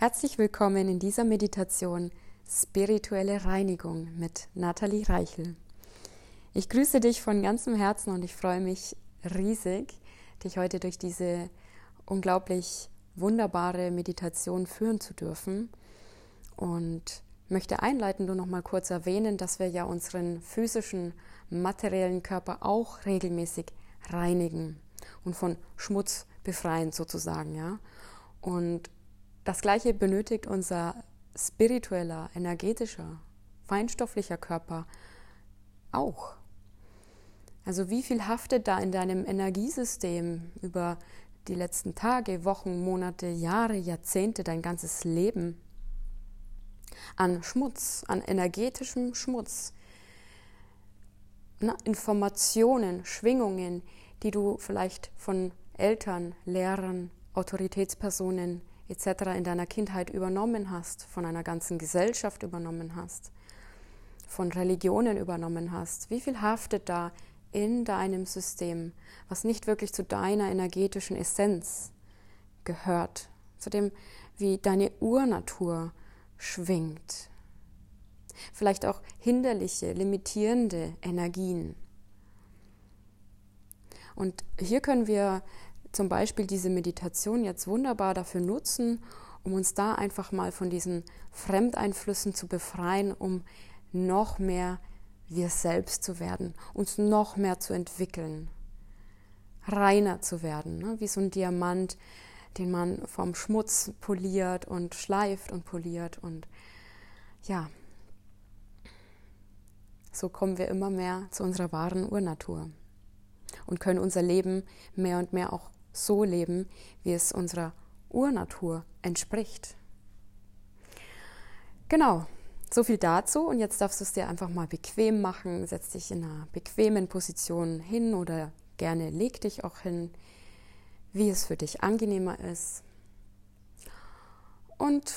Herzlich willkommen in dieser Meditation Spirituelle Reinigung mit Nathalie Reichel. Ich grüße dich von ganzem Herzen und ich freue mich riesig, dich heute durch diese unglaublich wunderbare Meditation führen zu dürfen und möchte einleitend nur noch mal kurz erwähnen, dass wir ja unseren physischen, materiellen Körper auch regelmäßig reinigen und von Schmutz befreien sozusagen, ja. Und das gleiche benötigt unser spiritueller, energetischer, feinstofflicher Körper auch. Also wie viel haftet da in deinem Energiesystem über die letzten Tage, Wochen, Monate, Jahre, Jahrzehnte, dein ganzes Leben an Schmutz, an energetischem Schmutz, Na, Informationen, Schwingungen, die du vielleicht von Eltern, Lehrern, Autoritätspersonen etc. in deiner Kindheit übernommen hast, von einer ganzen Gesellschaft übernommen hast, von Religionen übernommen hast, wie viel haftet da in deinem System, was nicht wirklich zu deiner energetischen Essenz gehört, zu dem, wie deine Urnatur schwingt. Vielleicht auch hinderliche, limitierende Energien. Und hier können wir zum Beispiel diese Meditation jetzt wunderbar dafür nutzen, um uns da einfach mal von diesen Fremdeinflüssen zu befreien, um noch mehr wir selbst zu werden, uns noch mehr zu entwickeln, reiner zu werden, ne? wie so ein Diamant, den man vom Schmutz poliert und schleift und poliert und ja, so kommen wir immer mehr zu unserer wahren Urnatur und können unser Leben mehr und mehr auch so leben, wie es unserer Urnatur entspricht. Genau, so viel dazu. Und jetzt darfst du es dir einfach mal bequem machen. Setz dich in einer bequemen Position hin oder gerne leg dich auch hin, wie es für dich angenehmer ist. Und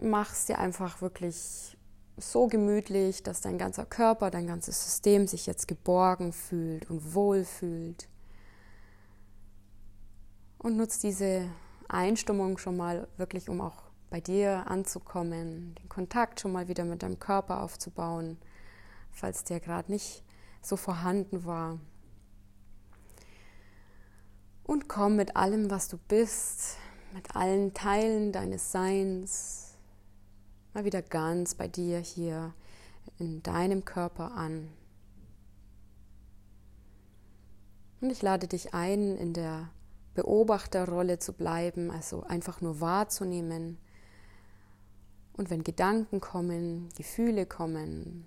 mach es dir einfach wirklich so gemütlich, dass dein ganzer Körper, dein ganzes System sich jetzt geborgen fühlt und wohl fühlt und nutzt diese Einstimmung schon mal wirklich, um auch bei dir anzukommen, den Kontakt schon mal wieder mit deinem Körper aufzubauen, falls der gerade nicht so vorhanden war. Und komm mit allem, was du bist, mit allen Teilen deines Seins, mal wieder ganz bei dir hier in deinem Körper an. Und ich lade dich ein, in der Beobachterrolle zu bleiben, also einfach nur wahrzunehmen. Und wenn Gedanken kommen, Gefühle kommen,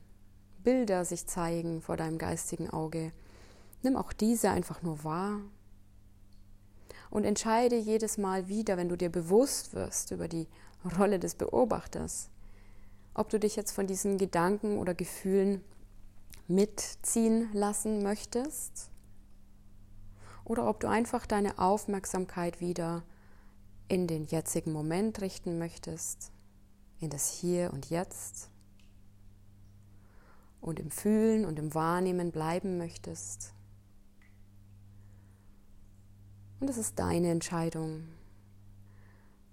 Bilder sich zeigen vor deinem geistigen Auge, nimm auch diese einfach nur wahr und entscheide jedes Mal wieder, wenn du dir bewusst wirst über die Rolle des Beobachters, ob du dich jetzt von diesen Gedanken oder Gefühlen mitziehen lassen möchtest oder ob du einfach deine Aufmerksamkeit wieder in den jetzigen Moment richten möchtest, in das Hier und Jetzt und im Fühlen und im Wahrnehmen bleiben möchtest. Und es ist deine Entscheidung,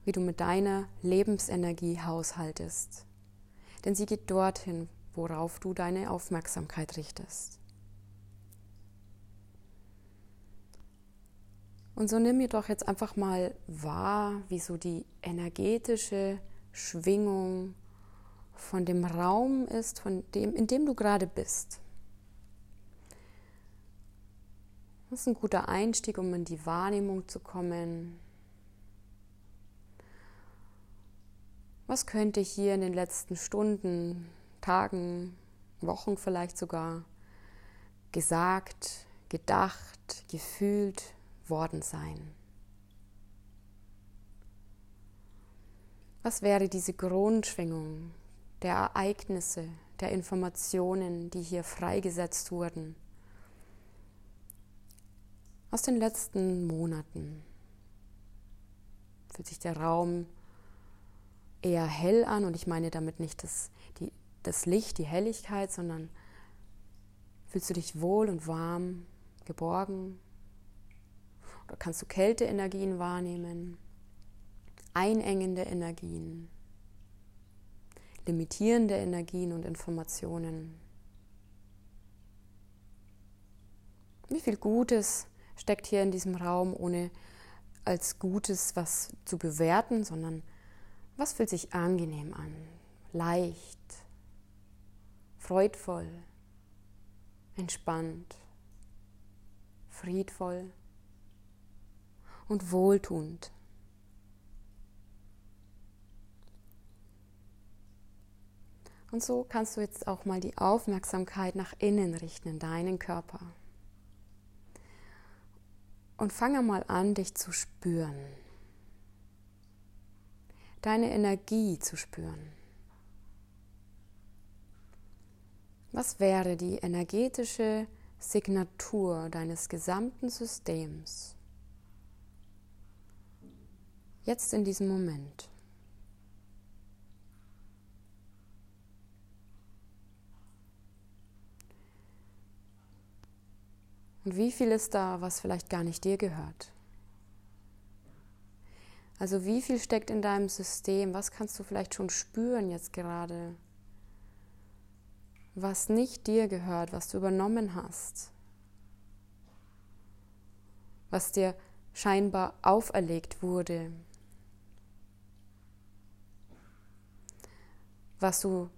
wie du mit deiner Lebensenergie haushaltest. Denn sie geht dorthin, worauf du deine Aufmerksamkeit richtest. Und so nimm mir doch jetzt einfach mal wahr, wie so die energetische Schwingung von dem Raum ist, von dem, in dem du gerade bist. Das ist ein guter Einstieg, um in die Wahrnehmung zu kommen. Was könnte hier in den letzten Stunden, Tagen, Wochen vielleicht sogar gesagt, gedacht, gefühlt worden sein? Was wäre diese Grundschwingung der Ereignisse, der Informationen, die hier freigesetzt wurden aus den letzten Monaten? Fühlt sich der Raum eher hell an und ich meine damit nicht das, die, das Licht, die Helligkeit, sondern fühlst du dich wohl und warm, geborgen, oder kannst du Kälteenergien wahrnehmen? einengende Energien, limitierende Energien und Informationen. Wie viel Gutes steckt hier in diesem Raum, ohne als Gutes was zu bewerten, sondern was fühlt sich angenehm an, leicht, freudvoll, entspannt, friedvoll und wohltuend. Und so kannst du jetzt auch mal die Aufmerksamkeit nach innen richten in deinen Körper. Und fange mal an, dich zu spüren. Deine Energie zu spüren. Was wäre die energetische Signatur deines gesamten Systems jetzt in diesem Moment? Und wie viel ist da, was vielleicht gar nicht dir gehört? Also wie viel steckt in deinem System? Was kannst du vielleicht schon spüren jetzt gerade? Was nicht dir gehört, was du übernommen hast? Was dir scheinbar auferlegt wurde? Was du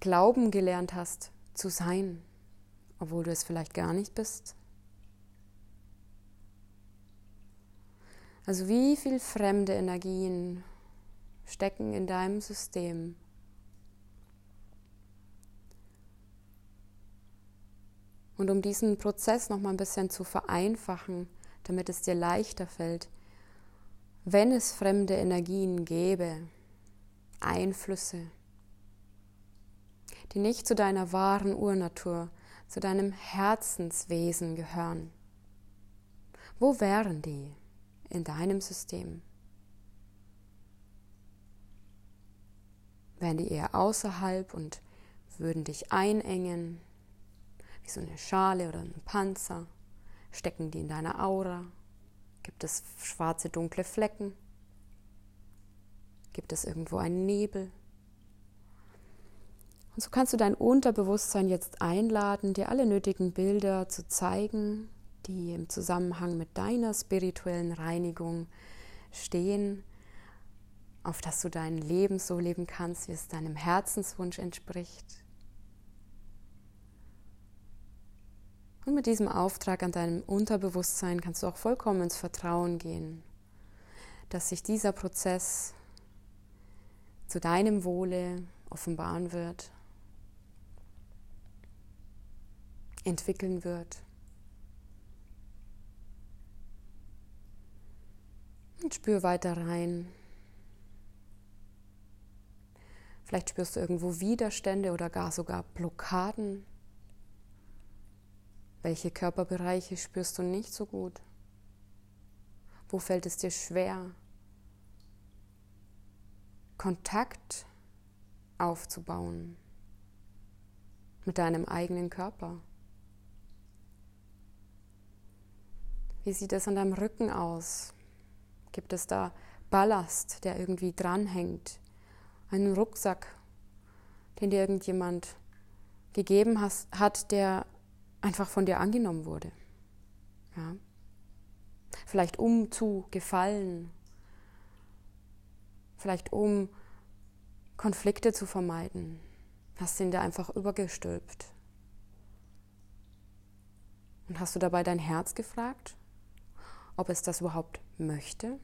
glauben gelernt hast zu sein, obwohl du es vielleicht gar nicht bist? Also wie viel fremde Energien stecken in deinem System? Und um diesen Prozess noch mal ein bisschen zu vereinfachen, damit es dir leichter fällt, wenn es fremde Energien gäbe, Einflüsse, die nicht zu deiner wahren Urnatur, zu deinem Herzenswesen gehören, wo wären die? in deinem System? Wären die eher außerhalb und würden dich einengen, wie so eine Schale oder ein Panzer? Stecken die in deiner Aura? Gibt es schwarze, dunkle Flecken? Gibt es irgendwo einen Nebel? Und so kannst du dein Unterbewusstsein jetzt einladen, dir alle nötigen Bilder zu zeigen, die im Zusammenhang mit deiner spirituellen Reinigung stehen, auf dass du dein Leben so leben kannst, wie es deinem Herzenswunsch entspricht. Und mit diesem Auftrag an deinem Unterbewusstsein kannst du auch vollkommen ins Vertrauen gehen, dass sich dieser Prozess zu deinem Wohle offenbaren wird, entwickeln wird. Und spür weiter rein. Vielleicht spürst du irgendwo Widerstände oder gar sogar Blockaden. Welche Körperbereiche spürst du nicht so gut? Wo fällt es dir schwer, Kontakt aufzubauen mit deinem eigenen Körper? Wie sieht es an deinem Rücken aus? Gibt es da Ballast, der irgendwie dranhängt? Einen Rucksack, den dir irgendjemand gegeben hat, der einfach von dir angenommen wurde? Ja. Vielleicht um zu gefallen, vielleicht um Konflikte zu vermeiden, hast du ihn dir einfach übergestülpt. Und hast du dabei dein Herz gefragt? Ob es das überhaupt möchte.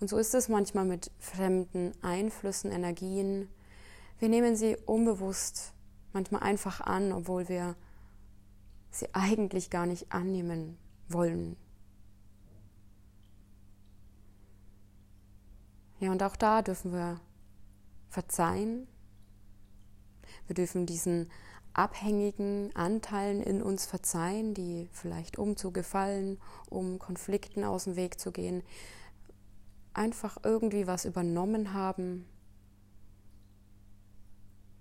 Und so ist es manchmal mit fremden Einflüssen, Energien. Wir nehmen sie unbewusst manchmal einfach an, obwohl wir sie eigentlich gar nicht annehmen wollen. Ja, und auch da dürfen wir verzeihen. Wir dürfen diesen abhängigen Anteilen in uns verzeihen, die vielleicht um zu gefallen, um Konflikten aus dem Weg zu gehen, einfach irgendwie was übernommen haben,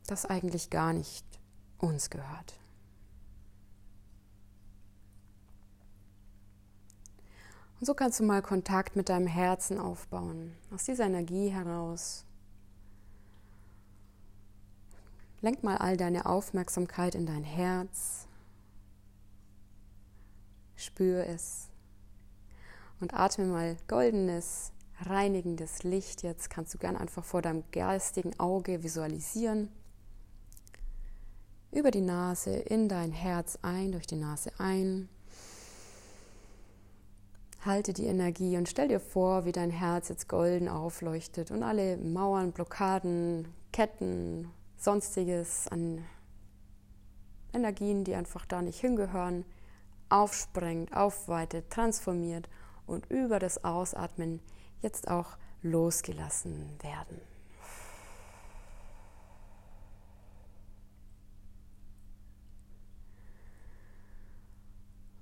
das eigentlich gar nicht uns gehört. Und so kannst du mal Kontakt mit deinem Herzen aufbauen, aus dieser Energie heraus. Lenk mal all deine Aufmerksamkeit in dein Herz. Spür es. Und atme mal goldenes, reinigendes Licht. Jetzt kannst du gern einfach vor deinem geistigen Auge visualisieren. Über die Nase in dein Herz ein, durch die Nase ein Halte die Energie und stell dir vor, wie dein Herz jetzt golden aufleuchtet und alle Mauern, Blockaden, Ketten, sonstiges an Energien, die einfach da nicht hingehören, aufsprengt, aufweitet, transformiert und über das Ausatmen jetzt auch losgelassen werden.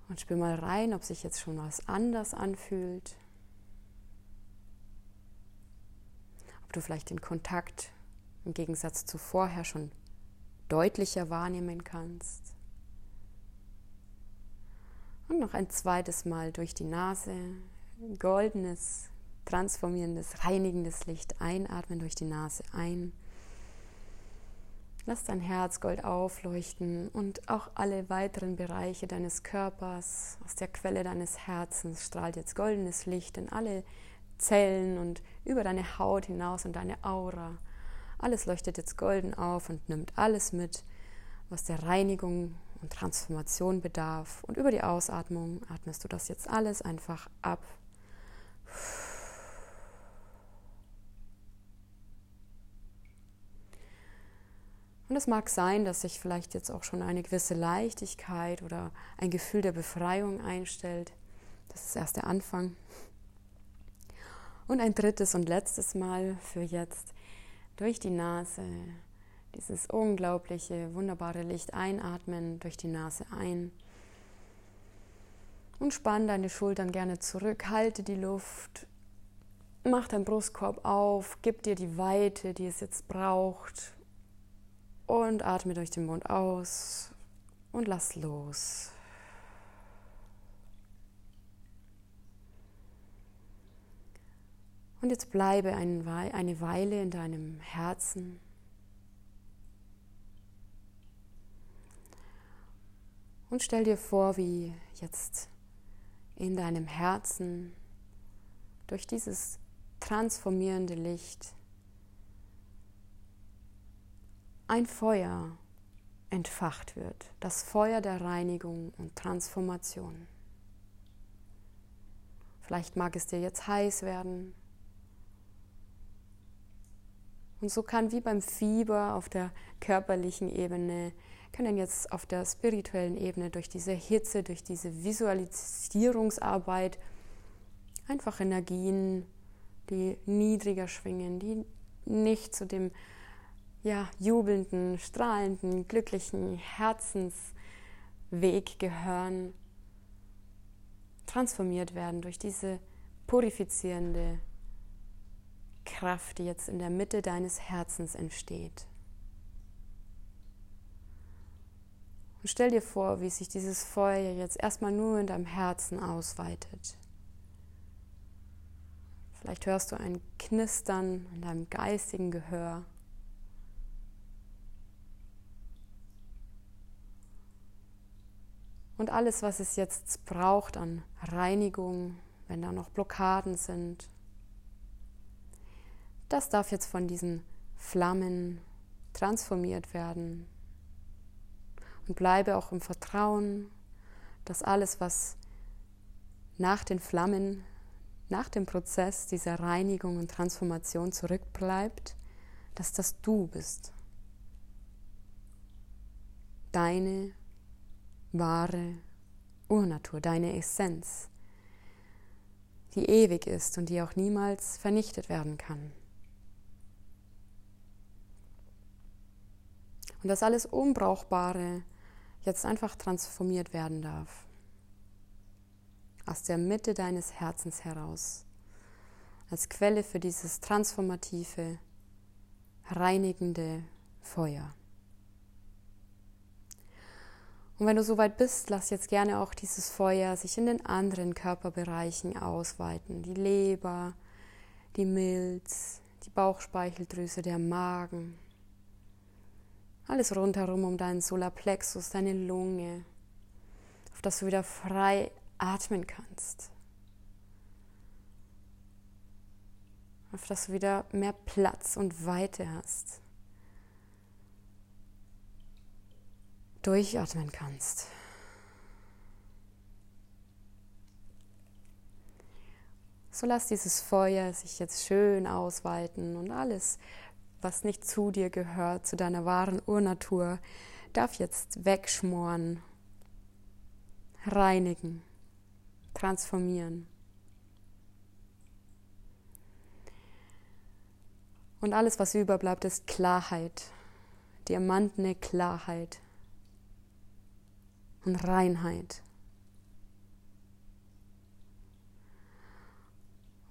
Und spür mal rein, ob sich jetzt schon was anders anfühlt. Ob du vielleicht den Kontakt im Gegensatz zu vorher schon deutlicher wahrnehmen kannst. Und noch ein zweites Mal durch die Nase, goldenes, transformierendes, reinigendes Licht einatmen durch die Nase ein Lass dein Herz Gold aufleuchten und auch alle weiteren Bereiche deines Körpers, aus der Quelle deines Herzens strahlt jetzt goldenes Licht in alle Zellen und über deine Haut hinaus und deine Aura. Alles leuchtet jetzt golden auf und nimmt alles mit, was der Reinigung und Transformation bedarf. Und über die Ausatmung atmest du das jetzt alles einfach ab. Und es mag sein, dass sich vielleicht jetzt auch schon eine gewisse Leichtigkeit oder ein Gefühl der Befreiung einstellt. Das ist erst der Anfang. Und ein drittes und letztes Mal für jetzt durch die Nase dieses unglaubliche, wunderbare Licht einatmen, durch die Nase ein. Und spann deine Schultern gerne zurück, halte die Luft, mach deinen Brustkorb auf, gib dir die Weite, die es jetzt braucht, und atme durch den Mund aus und lass los. Und jetzt bleibe eine Weile in deinem Herzen. Und stell dir vor, wie jetzt in deinem Herzen durch dieses transformierende Licht ein Feuer entfacht wird, das Feuer der Reinigung und Transformation. Vielleicht mag es dir jetzt heiß werden. Und so kann wie beim Fieber auf der körperlichen Ebene, können jetzt auf der spirituellen Ebene durch diese Hitze, durch diese Visualisierungsarbeit einfach Energien, die niedriger schwingen, die nicht zu dem ja, jubelnden, strahlenden, glücklichen Herzensweg gehören, transformiert werden durch diese purifizierende Kraft, die jetzt in der Mitte deines Herzens entsteht. Und stell dir vor, wie sich dieses Feuer jetzt erstmal nur in deinem Herzen ausweitet. Vielleicht hörst du ein Knistern in deinem geistigen Gehör. Und alles, was es jetzt braucht an Reinigung, wenn da noch Blockaden sind, das darf jetzt von diesen Flammen transformiert werden. Und bleibe auch im Vertrauen, dass alles, was nach den Flammen, nach dem Prozess dieser Reinigung und Transformation zurückbleibt, dass das du bist. Deine wahre Urnatur, deine Essenz, die ewig ist und die auch niemals vernichtet werden kann. Und dass alles Unbrauchbare jetzt einfach transformiert werden darf. Aus der Mitte deines Herzens heraus. Als Quelle für dieses transformative, reinigende Feuer. Und wenn du soweit bist, lass jetzt gerne auch dieses Feuer sich in den anderen Körperbereichen ausweiten. Die Leber, die Milz, die Bauchspeicheldrüse, der Magen. Alles rundherum um deinen Solarplexus, deine Lunge, auf dass du wieder frei atmen kannst. Auf dass du wieder mehr Platz und Weite hast. durchatmen kannst. So lass dieses Feuer sich jetzt schön ausweiten und alles, was nicht zu dir gehört, zu deiner wahren Urnatur, darf jetzt wegschmoren, reinigen, transformieren. Und alles, was überbleibt, ist Klarheit, diamantene Klarheit und Reinheit.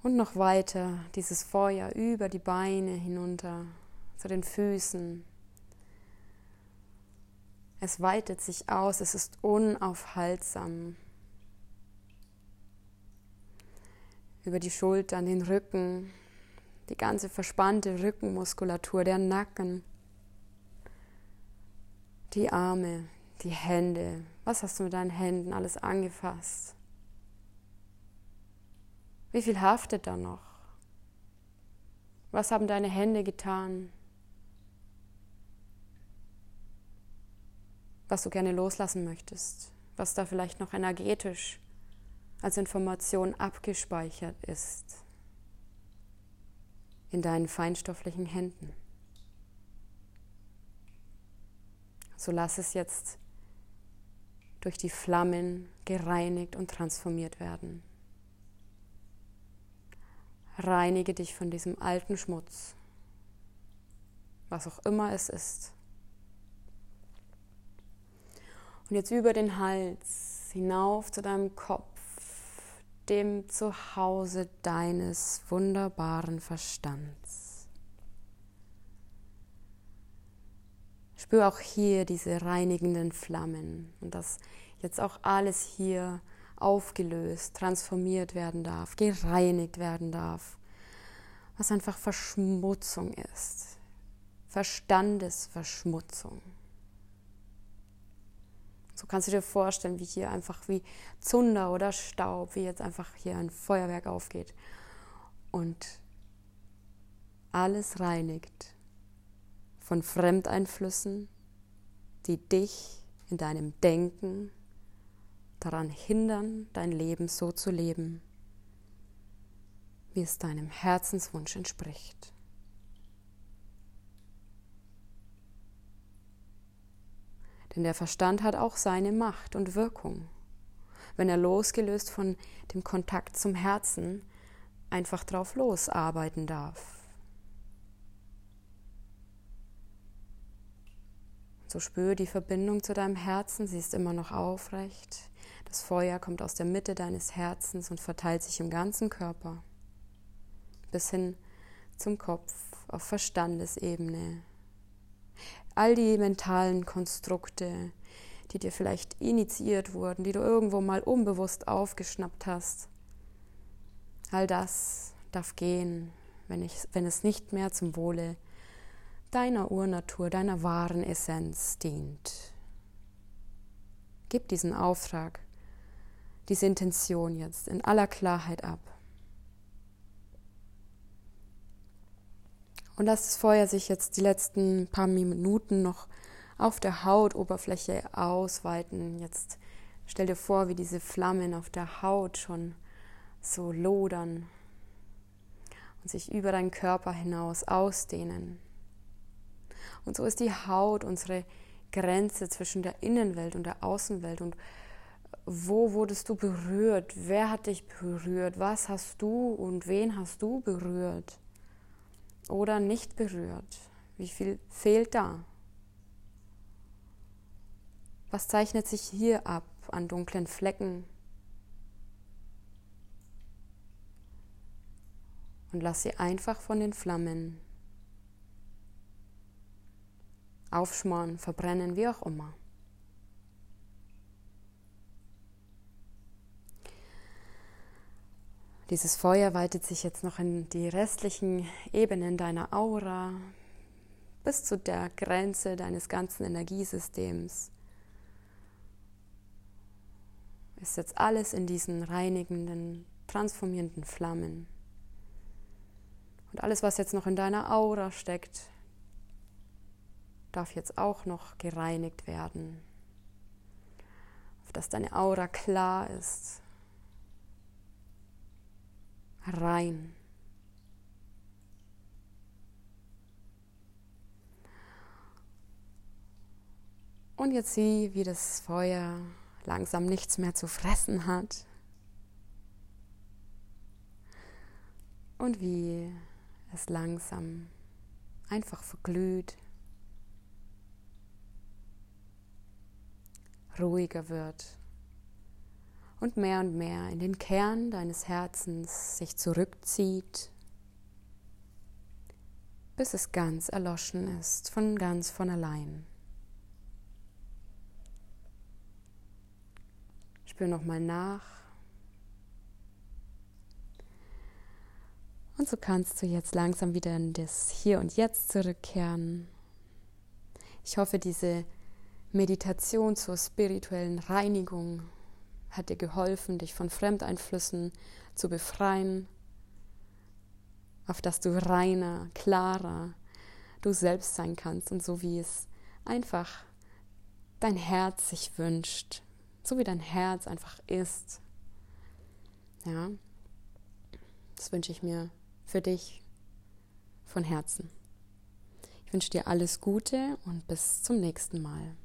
Und noch weiter dieses Feuer über die Beine hinunter zu den Füßen. Es weitet sich aus, es ist unaufhaltsam. Über die Schultern, den Rücken, die ganze verspannte Rückenmuskulatur, der Nacken, die Arme, die Hände. Was hast du mit deinen Händen alles angefasst? Wie viel haftet da noch? Was haben deine Hände getan? Was du gerne loslassen möchtest, was da vielleicht noch energetisch als Information abgespeichert ist in deinen feinstofflichen Händen. So lass es jetzt durch die Flammen gereinigt und transformiert werden. Reinige dich von diesem alten Schmutz, was auch immer es ist. Und jetzt über den Hals hinauf zu deinem Kopf, dem Zuhause deines wunderbaren Verstands. Spür auch hier diese reinigenden Flammen und das jetzt auch alles hier aufgelöst, transformiert werden darf, gereinigt werden darf, was einfach Verschmutzung ist, Verstandesverschmutzung. So kannst du dir vorstellen, wie hier einfach wie Zunder oder Staub, wie jetzt einfach hier ein Feuerwerk aufgeht und alles reinigt von Fremdeinflüssen, die dich in deinem Denken daran hindern, dein Leben so zu leben, wie es deinem Herzenswunsch entspricht. Denn der Verstand hat auch seine Macht und Wirkung, wenn er losgelöst von dem Kontakt zum Herzen einfach drauf losarbeiten darf. So spür die Verbindung zu deinem Herzen, sie ist immer noch aufrecht. Das Feuer kommt aus der Mitte deines Herzens und verteilt sich im ganzen Körper bis hin zum Kopf auf Verstandesebene. All die mentalen Konstrukte, die dir vielleicht initiiert wurden, die du irgendwo mal unbewusst aufgeschnappt hast, all das darf gehen, wenn, ich, wenn es nicht mehr zum Wohle deiner Urnatur, deiner wahren Essenz dient. Gib diesen Auftrag, diese Intention jetzt in aller Klarheit ab. Und lass das Feuer sich jetzt die letzten paar Minuten noch auf der Hautoberfläche ausweiten. Jetzt stell dir vor, wie diese Flammen auf der Haut schon so lodern und sich über deinen Körper hinaus ausdehnen. Und so ist die Haut unsere Grenze zwischen der Innenwelt und der Außenwelt. Und wo wurdest du berührt? Wer hat dich berührt? Was hast du und wen hast du berührt? Oder nicht berührt? Wie viel fehlt da? Was zeichnet sich hier ab an dunklen Flecken? Und lass sie einfach von den Flammen aufschmoren, verbrennen, wie auch immer. Dieses Feuer weitet sich jetzt noch in die restlichen Ebenen deiner Aura bis zu der Grenze deines ganzen Energiesystems. Ist jetzt alles in diesen reinigenden, transformierenden Flammen. Und alles, was jetzt noch in deiner Aura steckt, darf jetzt auch noch gereinigt werden. Auf dass deine Aura klar ist, rein. Und jetzt sieh, wie das Feuer langsam nichts mehr zu fressen hat. Und wie es langsam einfach verglüht, ruhiger wird und mehr und mehr in den Kern deines Herzens sich zurückzieht, bis es ganz erloschen ist, von ganz von allein. Spür nochmal nach. Und so kannst du jetzt langsam wieder in das Hier und Jetzt zurückkehren. Ich hoffe, diese Meditation zur spirituellen Reinigung hat dir geholfen, dich von Fremdeinflüssen zu befreien, auf dass du reiner, klarer du selbst sein kannst und so wie es einfach dein Herz sich wünscht, so wie dein Herz einfach ist. Ja, das wünsche ich mir für dich von Herzen. Ich wünsche dir alles Gute und bis zum nächsten Mal.